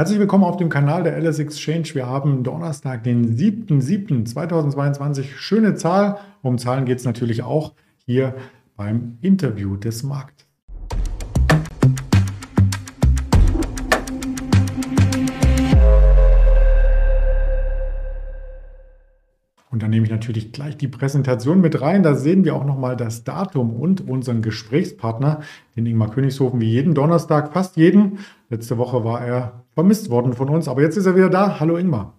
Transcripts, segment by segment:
Herzlich willkommen auf dem Kanal der LS Exchange. Wir haben Donnerstag, den 7.7.2022. Schöne Zahl. Um Zahlen geht es natürlich auch hier beim Interview des Marktes. Und dann nehme ich natürlich gleich die Präsentation mit rein. Da sehen wir auch nochmal das Datum und unseren Gesprächspartner, den Ingmar Königshofen, wie jeden Donnerstag, fast jeden. Letzte Woche war er vermisst worden von uns, aber jetzt ist er wieder da. Hallo Ingmar.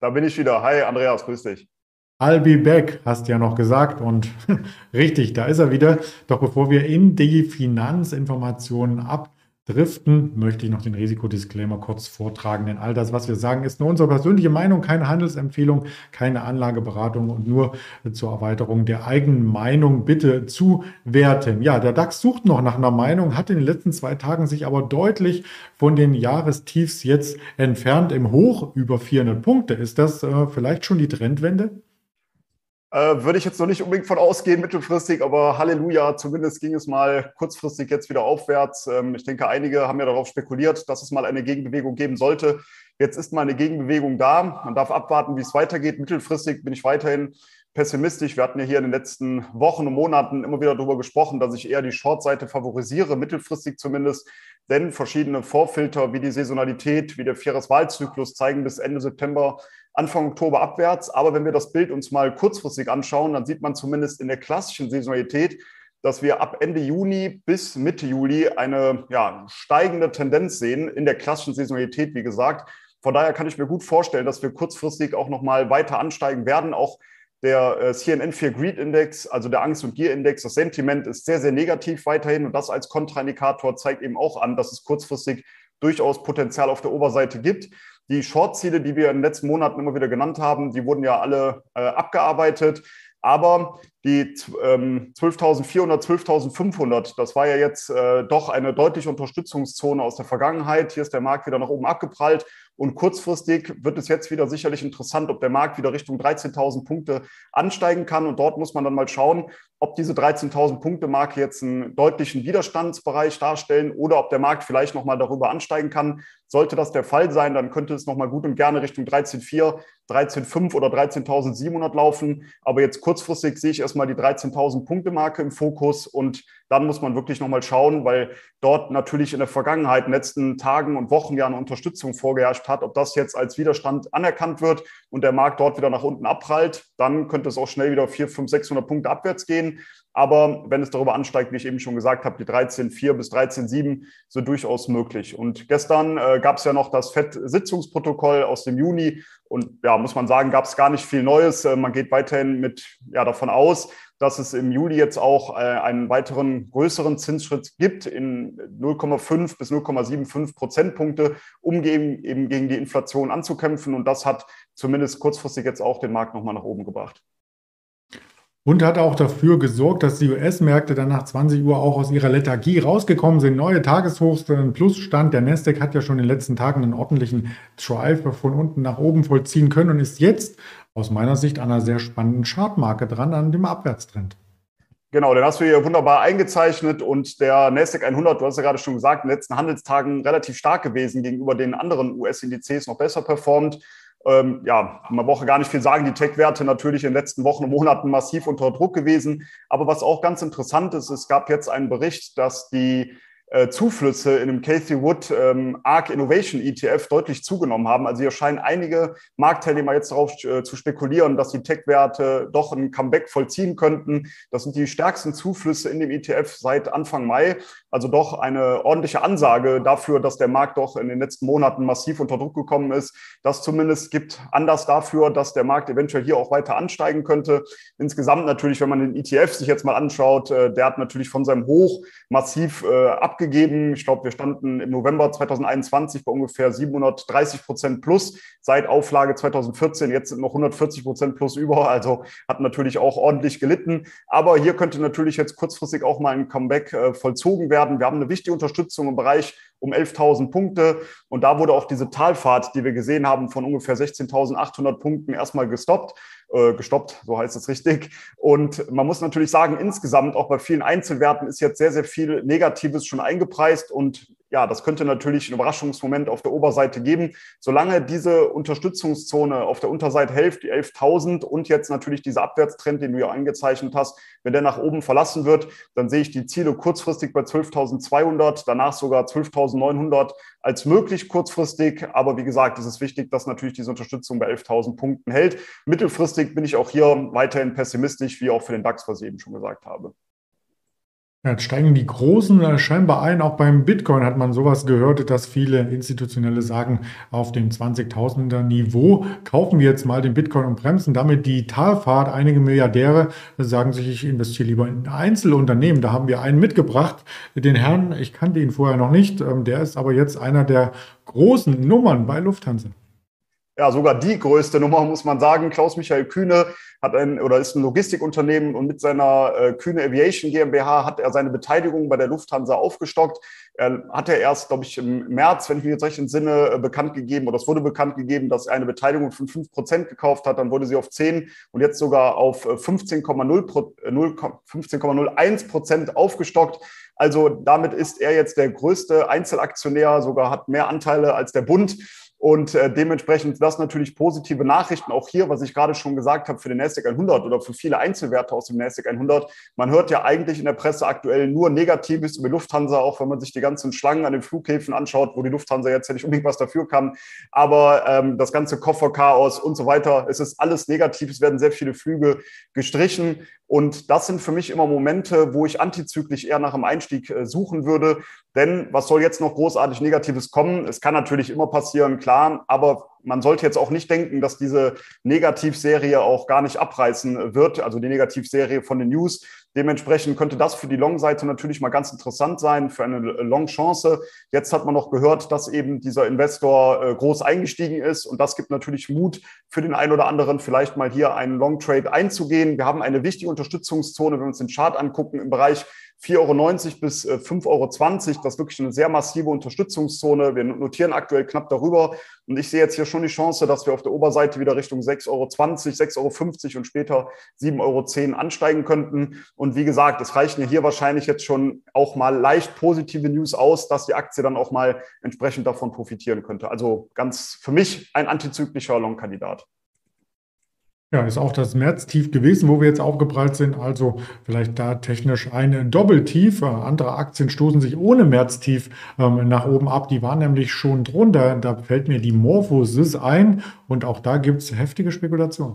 Da bin ich wieder. Hi Andreas, grüß dich. I'll be back, hast du ja noch gesagt. Und richtig, da ist er wieder. Doch bevor wir in die Finanzinformationen ab driften, möchte ich noch den Risikodisclaimer kurz vortragen, denn all das, was wir sagen, ist nur unsere persönliche Meinung, keine Handelsempfehlung, keine Anlageberatung und nur zur Erweiterung der eigenen Meinung bitte zuwerten. Ja, der DAX sucht noch nach einer Meinung, hat in den letzten zwei Tagen sich aber deutlich von den Jahrestiefs jetzt entfernt. Im Hoch über 400 Punkte. Ist das äh, vielleicht schon die Trendwende? Äh, würde ich jetzt noch nicht unbedingt von ausgehen, mittelfristig, aber Halleluja, zumindest ging es mal kurzfristig jetzt wieder aufwärts. Ähm, ich denke, einige haben ja darauf spekuliert, dass es mal eine Gegenbewegung geben sollte. Jetzt ist mal eine Gegenbewegung da. Man darf abwarten, wie es weitergeht. Mittelfristig bin ich weiterhin pessimistisch. Wir hatten ja hier in den letzten Wochen und Monaten immer wieder darüber gesprochen, dass ich eher die Short-Seite favorisiere, mittelfristig zumindest. Denn verschiedene Vorfilter wie die Saisonalität, wie der Vieres-Wahlzyklus zeigen bis Ende September Anfang Oktober abwärts. Aber wenn wir das Bild uns mal kurzfristig anschauen, dann sieht man zumindest in der klassischen Saisonalität, dass wir ab Ende Juni bis Mitte Juli eine ja, steigende Tendenz sehen in der klassischen Saisonalität, wie gesagt. Von daher kann ich mir gut vorstellen, dass wir kurzfristig auch nochmal weiter ansteigen werden. Auch der äh, CNN 4 Greed Index, also der Angst- und Gier-Index, das Sentiment ist sehr, sehr negativ weiterhin. Und das als Kontraindikator zeigt eben auch an, dass es kurzfristig durchaus Potenzial auf der Oberseite gibt. Die Short-Ziele, die wir in den letzten Monaten immer wieder genannt haben, die wurden ja alle äh, abgearbeitet. Aber die ähm, 12.400, 12.500, das war ja jetzt äh, doch eine deutliche Unterstützungszone aus der Vergangenheit. Hier ist der Markt wieder nach oben abgeprallt. Und kurzfristig wird es jetzt wieder sicherlich interessant, ob der Markt wieder Richtung 13.000 Punkte ansteigen kann. Und dort muss man dann mal schauen, ob diese 13.000 Punkte Marke jetzt einen deutlichen Widerstandsbereich darstellen oder ob der Markt vielleicht nochmal darüber ansteigen kann. Sollte das der Fall sein, dann könnte es nochmal gut und gerne Richtung 13.4, 13.5 oder 13.700 laufen. Aber jetzt kurzfristig sehe ich erstmal die 13.000 Punkte Marke im Fokus und dann muss man wirklich nochmal schauen, weil dort natürlich in der Vergangenheit, in den letzten Tagen und Wochen ja eine Unterstützung vorgeherrscht hat. Ob das jetzt als Widerstand anerkannt wird und der Markt dort wieder nach unten abprallt, dann könnte es auch schnell wieder 4, 5, 600 Punkte abwärts gehen. Aber wenn es darüber ansteigt, wie ich eben schon gesagt habe, die 13,4 bis 13,7 sind durchaus möglich. Und gestern äh, gab es ja noch das FED-Sitzungsprotokoll aus dem Juni. Und ja, muss man sagen, gab es gar nicht viel Neues. Äh, man geht weiterhin mit ja, davon aus, dass es im Juli jetzt auch äh, einen weiteren größeren Zinsschritt gibt in 0,5 bis 0,75 Prozentpunkte, um eben, eben gegen die Inflation anzukämpfen. Und das hat zumindest kurzfristig jetzt auch den Markt nochmal nach oben gebracht. Und hat auch dafür gesorgt, dass die US-Märkte dann nach 20 Uhr auch aus ihrer Lethargie rausgekommen sind. Neue Tageshochs, ein Plusstand. Der Nasdaq hat ja schon in den letzten Tagen einen ordentlichen Drive von unten nach oben vollziehen können und ist jetzt aus meiner Sicht an einer sehr spannenden Chartmarke dran, an dem Abwärtstrend. Genau, den hast du hier wunderbar eingezeichnet und der Nasdaq 100, du hast ja gerade schon gesagt, in den letzten Handelstagen relativ stark gewesen gegenüber den anderen US-Indizes, noch besser performt. Ähm, ja, man braucht gar nicht viel sagen, die Tech-Werte natürlich in den letzten Wochen und Monaten massiv unter Druck gewesen. Aber was auch ganz interessant ist, es gab jetzt einen Bericht, dass die Zuflüsse in dem Cathy Wood ähm, ARC Innovation ETF deutlich zugenommen haben. Also hier scheinen einige Marktteilnehmer jetzt darauf äh, zu spekulieren, dass die Tech-Werte doch ein Comeback vollziehen könnten. Das sind die stärksten Zuflüsse in dem ETF seit Anfang Mai. Also doch eine ordentliche Ansage dafür, dass der Markt doch in den letzten Monaten massiv unter Druck gekommen ist. Das zumindest gibt Anlass dafür, dass der Markt eventuell hier auch weiter ansteigen könnte. Insgesamt natürlich, wenn man den ETF sich jetzt mal anschaut, äh, der hat natürlich von seinem Hoch massiv äh, abgegeben. Ich glaube, wir standen im November 2021 bei ungefähr 730 Prozent plus. Seit Auflage 2014, jetzt sind noch 140 Prozent plus über. Also hat natürlich auch ordentlich gelitten. Aber hier könnte natürlich jetzt kurzfristig auch mal ein Comeback äh, vollzogen werden. Wir haben eine wichtige Unterstützung im Bereich um 11.000 Punkte. Und da wurde auch diese Talfahrt, die wir gesehen haben, von ungefähr 16.800 Punkten erstmal gestoppt. Äh, gestoppt, so heißt es richtig. Und man muss natürlich sagen, insgesamt auch bei vielen Einzelwerten ist jetzt sehr, sehr viel Negatives schon eingepreist. Und ja, das könnte natürlich einen Überraschungsmoment auf der Oberseite geben. Solange diese Unterstützungszone auf der Unterseite hilft, die 11.000 und jetzt natürlich dieser Abwärtstrend, den du ja angezeichnet hast, wenn der nach oben verlassen wird, dann sehe ich die Ziele kurzfristig bei 12.200, danach sogar 12.900 als möglich kurzfristig. Aber wie gesagt, es ist wichtig, dass natürlich diese Unterstützung bei 11.000 Punkten hält. Mittelfristig bin ich auch hier weiterhin pessimistisch, wie auch für den DAX, was ich eben schon gesagt habe. Jetzt steigen die Großen scheinbar ein. Auch beim Bitcoin hat man sowas gehört, dass viele Institutionelle sagen, auf dem 20.000er Niveau kaufen wir jetzt mal den Bitcoin und bremsen damit die Talfahrt. Einige Milliardäre sagen sich, ich investiere lieber in Einzelunternehmen. Da haben wir einen mitgebracht, den Herrn, ich kannte ihn vorher noch nicht, ähm, der ist aber jetzt einer der großen Nummern bei Lufthansa ja, sogar die größte Nummer, muss man sagen. Klaus-Michael Kühne hat ein oder ist ein Logistikunternehmen und mit seiner äh, Kühne Aviation GmbH hat er seine Beteiligung bei der Lufthansa aufgestockt. Er hatte erst, glaube ich, im März, wenn ich mich jetzt recht entsinne, äh, bekannt gegeben oder es wurde bekannt gegeben, dass er eine Beteiligung von 5 Prozent gekauft hat. Dann wurde sie auf 10 und jetzt sogar auf 15,01 äh, äh, Prozent aufgestockt. Also damit ist er jetzt der größte Einzelaktionär, sogar hat mehr Anteile als der Bund. Und äh, dementsprechend das natürlich positive Nachrichten auch hier, was ich gerade schon gesagt habe für den NASDAQ 100 oder für viele Einzelwerte aus dem NASDAQ 100. Man hört ja eigentlich in der Presse aktuell nur Negatives über Lufthansa, auch wenn man sich die ganzen Schlangen an den Flughäfen anschaut, wo die Lufthansa jetzt ja nicht unbedingt was dafür kann. Aber ähm, das ganze Kofferchaos und so weiter, es ist alles negativ. Es werden sehr viele Flüge gestrichen. Und das sind für mich immer Momente, wo ich antizyklisch eher nach einem Einstieg äh, suchen würde. Denn was soll jetzt noch großartig Negatives kommen? Es kann natürlich immer passieren, klar, aber man sollte jetzt auch nicht denken, dass diese Negativserie auch gar nicht abreißen wird, also die Negativserie von den News. Dementsprechend könnte das für die Long-Seite natürlich mal ganz interessant sein, für eine Long-Chance. Jetzt hat man noch gehört, dass eben dieser Investor äh, groß eingestiegen ist und das gibt natürlich Mut für den einen oder anderen, vielleicht mal hier einen Long-Trade einzugehen. Wir haben eine wichtige Unterstützungszone, wenn wir uns den Chart angucken, im Bereich 4,90 Euro bis 5,20 äh, Euro. Das ist wirklich eine sehr massive Unterstützungszone. Wir notieren aktuell knapp darüber. Und ich sehe jetzt hier schon die Chance, dass wir auf der Oberseite wieder Richtung 6,20 Euro, 6,50 Euro und später 7,10 Euro ansteigen könnten. Und wie gesagt, es reichen hier wahrscheinlich jetzt schon auch mal leicht positive News aus, dass die Aktie dann auch mal entsprechend davon profitieren könnte. Also ganz für mich ein antizyklischer Long-Kandidat. Ja, ist auch das Märztief gewesen, wo wir jetzt aufgeprallt sind. Also vielleicht da technisch ein Doppeltief. Äh, andere Aktien stoßen sich ohne Märztief ähm, nach oben ab. Die waren nämlich schon drunter. Da fällt mir die Morphosis ein. Und auch da gibt es heftige Spekulationen.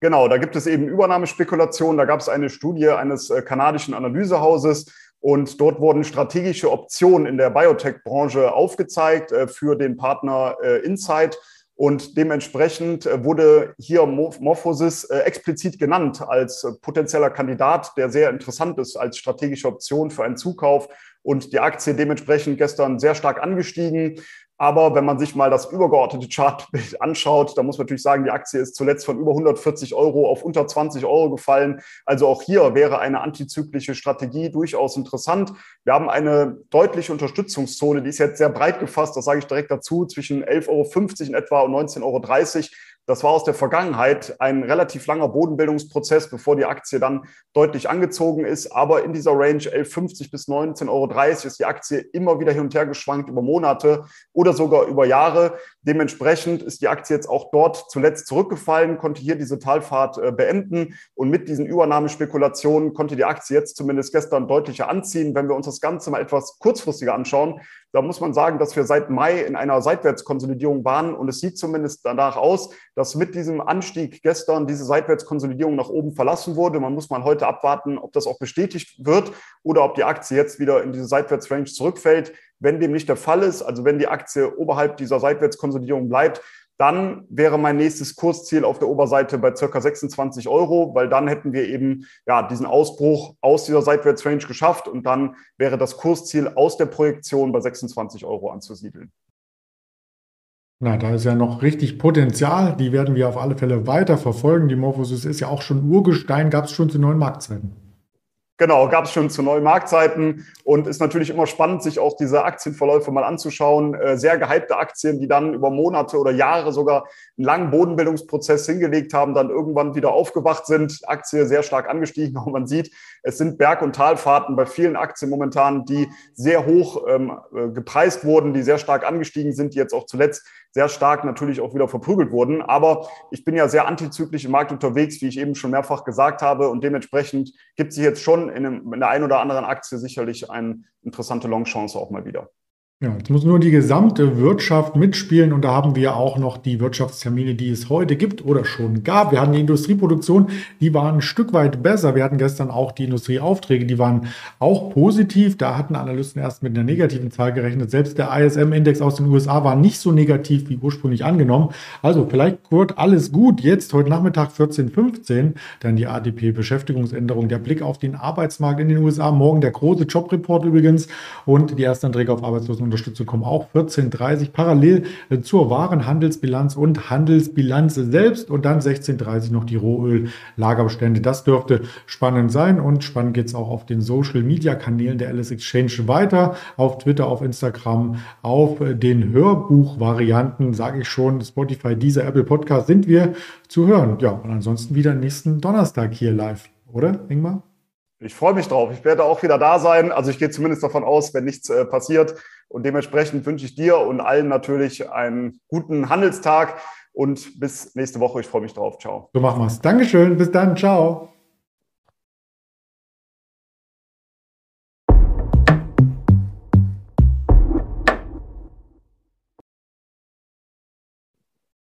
Genau, da gibt es eben Übernahmespekulationen. Da gab es eine Studie eines äh, kanadischen Analysehauses. Und dort wurden strategische Optionen in der Biotech-Branche aufgezeigt äh, für den Partner Insight. Und dementsprechend äh, wurde hier Morphosis äh, explizit genannt als äh, potenzieller Kandidat, der sehr interessant ist als strategische Option für einen Zukauf und die Aktie dementsprechend gestern sehr stark angestiegen. Aber wenn man sich mal das übergeordnete Chartbild anschaut, dann muss man natürlich sagen, die Aktie ist zuletzt von über 140 Euro auf unter 20 Euro gefallen. Also auch hier wäre eine antizyklische Strategie durchaus interessant. Wir haben eine deutliche Unterstützungszone, die ist jetzt sehr breit gefasst, das sage ich direkt dazu, zwischen 11,50 Euro in etwa und 19,30 Euro. Das war aus der Vergangenheit ein relativ langer Bodenbildungsprozess, bevor die Aktie dann deutlich angezogen ist. Aber in dieser Range 11,50 bis 19,30 Euro ist die Aktie immer wieder hin und her geschwankt über Monate oder sogar über Jahre. Dementsprechend ist die Aktie jetzt auch dort zuletzt zurückgefallen, konnte hier diese Talfahrt äh, beenden und mit diesen Übernahmespekulationen konnte die Aktie jetzt zumindest gestern deutlicher anziehen. Wenn wir uns das Ganze mal etwas kurzfristiger anschauen, da muss man sagen, dass wir seit Mai in einer Seitwärtskonsolidierung waren und es sieht zumindest danach aus, dass mit diesem Anstieg gestern diese Seitwärtskonsolidierung nach oben verlassen wurde. Man muss mal heute abwarten, ob das auch bestätigt wird oder ob die Aktie jetzt wieder in diese Seitwärtsrange zurückfällt. Wenn dem nicht der Fall ist, also wenn die Aktie oberhalb dieser Seitwärtskonsolidierung bleibt, dann wäre mein nächstes Kursziel auf der Oberseite bei circa 26 Euro, weil dann hätten wir eben ja diesen Ausbruch aus dieser Seitwärtsrange geschafft und dann wäre das Kursziel aus der Projektion bei 26 Euro anzusiedeln. Na, da ist ja noch richtig Potenzial. Die werden wir auf alle Fälle weiter verfolgen. Die Morphosis ist ja auch schon Urgestein, gab es schon zu neuen Marktzeiten. Genau, gab es schon zu neuen Marktzeiten und ist natürlich immer spannend, sich auch diese Aktienverläufe mal anzuschauen. Äh, sehr gehypte Aktien, die dann über Monate oder Jahre sogar einen langen Bodenbildungsprozess hingelegt haben, dann irgendwann wieder aufgewacht sind. Aktie sehr stark angestiegen, auch man sieht, es sind Berg- und Talfahrten bei vielen Aktien momentan, die sehr hoch ähm, äh, gepreist wurden, die sehr stark angestiegen sind, die jetzt auch zuletzt sehr stark natürlich auch wieder verprügelt wurden. Aber ich bin ja sehr antizyklisch im Markt unterwegs, wie ich eben schon mehrfach gesagt habe. Und dementsprechend gibt es jetzt schon in, einem, in der einen oder anderen Aktie sicherlich eine interessante Longchance auch mal wieder. Ja, jetzt muss nur die gesamte Wirtschaft mitspielen und da haben wir auch noch die Wirtschaftstermine, die es heute gibt oder schon gab. Wir hatten die Industrieproduktion, die waren ein Stück weit besser. Wir hatten gestern auch die Industrieaufträge, die waren auch positiv. Da hatten Analysten erst mit einer negativen Zahl gerechnet. Selbst der ISM-Index aus den USA war nicht so negativ wie ursprünglich angenommen. Also vielleicht wird alles gut. Jetzt heute Nachmittag 14.15 dann die ADP-Beschäftigungsänderung. Der Blick auf den Arbeitsmarkt in den USA. Morgen der große Jobreport übrigens und die ersten Anträge auf Arbeitslosen Unterstützung kommen auch 14.30 parallel äh, zur Warenhandelsbilanz und Handelsbilanz selbst und dann 16.30 noch die Rohöl-Lagerbestände. Das dürfte spannend sein und spannend geht es auch auf den Social-Media-Kanälen der Alice Exchange weiter. Auf Twitter, auf Instagram, auf äh, den Hörbuch-Varianten, sage ich schon, Spotify, dieser Apple Podcast sind wir zu hören. Ja, und ansonsten wieder nächsten Donnerstag hier live, oder, Ingmar? Ich freue mich drauf. Ich werde auch wieder da sein. Also ich gehe zumindest davon aus, wenn nichts äh, passiert. Und dementsprechend wünsche ich dir und allen natürlich einen guten Handelstag und bis nächste Woche. Ich freue mich drauf. Ciao. So machen wir es. Dankeschön. Bis dann. Ciao.